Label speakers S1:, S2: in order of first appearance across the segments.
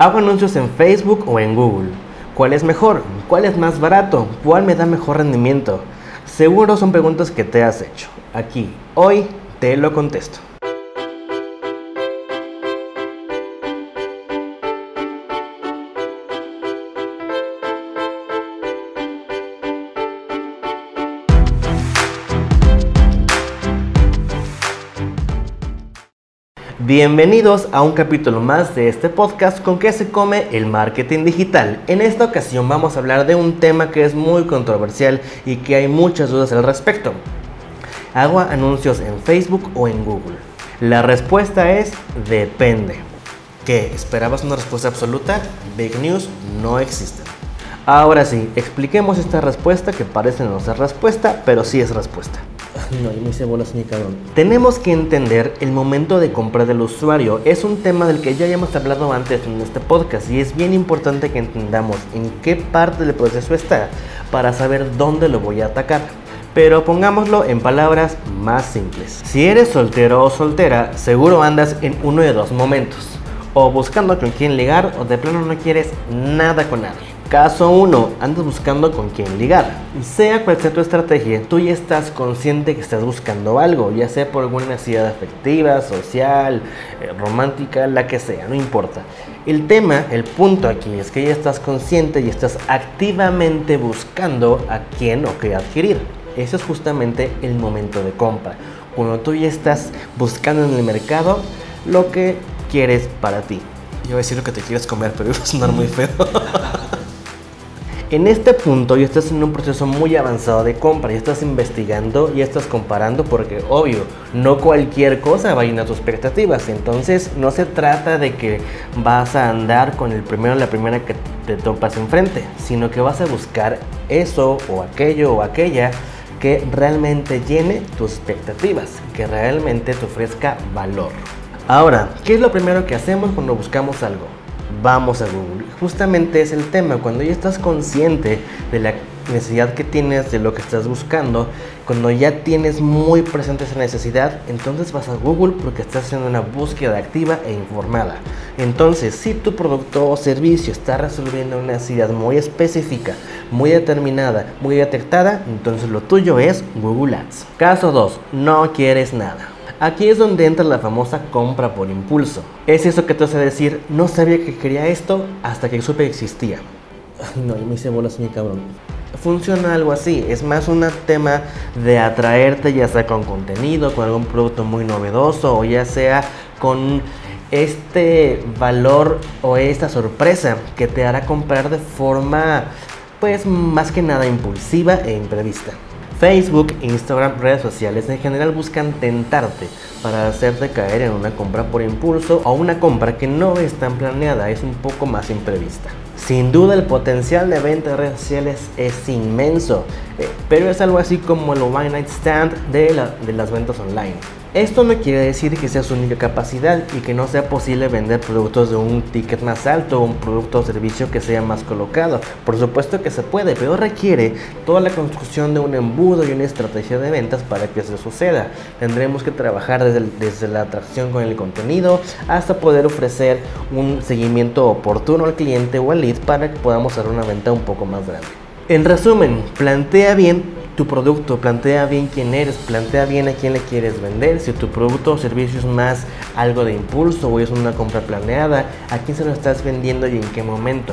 S1: ¿Hago anuncios en Facebook o en Google? ¿Cuál es mejor? ¿Cuál es más barato? ¿Cuál me da mejor rendimiento? Seguro son preguntas que te has hecho. Aquí, hoy, te lo contesto. Bienvenidos a un capítulo más de este podcast con que se come el marketing digital. En esta ocasión vamos a hablar de un tema que es muy controversial y que hay muchas dudas al respecto. ¿Hago anuncios en Facebook o en Google? La respuesta es depende. ¿Qué? ¿Esperabas una respuesta absoluta? Big News no existe. Ahora sí, expliquemos esta respuesta que parece no ser respuesta, pero sí es respuesta. No, yo me hice bolas ni cabrón. Tenemos que entender el momento de compra del usuario. Es un tema del que ya hemos hablado antes en este podcast y es bien importante que entendamos en qué parte del proceso está para saber dónde lo voy a atacar. Pero pongámoslo en palabras más simples. Si eres soltero o soltera, seguro andas en uno de dos momentos. O buscando con quién ligar o de plano no quieres nada con nadie. Caso 1. Andas buscando con quién ligar. Sea cual sea tu estrategia, tú ya estás consciente que estás buscando algo, ya sea por alguna necesidad afectiva, social, eh, romántica, la que sea, no importa. El tema, el punto aquí es que ya estás consciente y estás activamente buscando a quién o qué adquirir. Ese es justamente el momento de compra. Cuando tú ya estás buscando en el mercado lo que quieres para ti. Yo voy a decir lo que te quieres comer, pero iba a sonar muy feo. En este punto ya estás en un proceso muy avanzado de compra, ya estás investigando, ya estás comparando porque obvio, no cualquier cosa va a llenar tus expectativas. Entonces no se trata de que vas a andar con el primero o la primera que te topas enfrente, sino que vas a buscar eso o aquello o aquella que realmente llene tus expectativas, que realmente te ofrezca valor. Ahora, ¿qué es lo primero que hacemos cuando buscamos algo? Vamos a Google. Justamente es el tema, cuando ya estás consciente de la necesidad que tienes, de lo que estás buscando, cuando ya tienes muy presente esa necesidad, entonces vas a Google porque estás haciendo una búsqueda activa e informada. Entonces, si tu producto o servicio está resolviendo una necesidad muy específica, muy determinada, muy detectada, entonces lo tuyo es Google Ads. Caso 2, no quieres nada. Aquí es donde entra la famosa compra por impulso. Es eso que te hace decir, no sabía que quería esto hasta que supe que existía. no, yo me hice bolas mi cabrón. Funciona algo así, es más un tema de atraerte ya sea con contenido, con algún producto muy novedoso o ya sea con este valor o esta sorpresa que te hará comprar de forma pues más que nada impulsiva e imprevista. Facebook, Instagram, redes sociales en general buscan tentarte para hacerte caer en una compra por impulso o una compra que no es tan planeada, es un poco más imprevista. Sin duda el potencial de venta de es inmenso, eh, pero es algo así como el one night stand de, de las ventas online. Esto no quiere decir que sea su única capacidad y que no sea posible vender productos de un ticket más alto o un producto o servicio que sea más colocado. Por supuesto que se puede, pero requiere toda la construcción de un embudo y una estrategia de ventas para que eso suceda. Tendremos que trabajar desde, desde la atracción con el contenido hasta poder ofrecer un seguimiento oportuno al cliente o al para que podamos hacer una venta un poco más grande. En resumen, plantea bien tu producto, plantea bien quién eres, plantea bien a quién le quieres vender, si tu producto o servicio es más algo de impulso o es una compra planeada, a quién se lo estás vendiendo y en qué momento.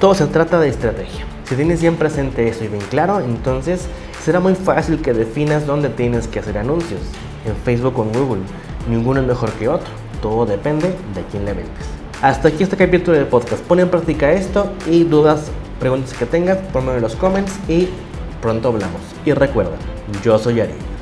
S1: Todo se trata de estrategia. Si tienes bien presente eso y bien claro, entonces será muy fácil que definas dónde tienes que hacer anuncios, en Facebook o en Google. Ninguno es mejor que otro, todo depende de quién le vendes. Hasta aquí este capítulo del podcast. Pon en práctica esto y dudas, preguntas que tengas, ponme en los comments y pronto hablamos. Y recuerda, yo soy Ari.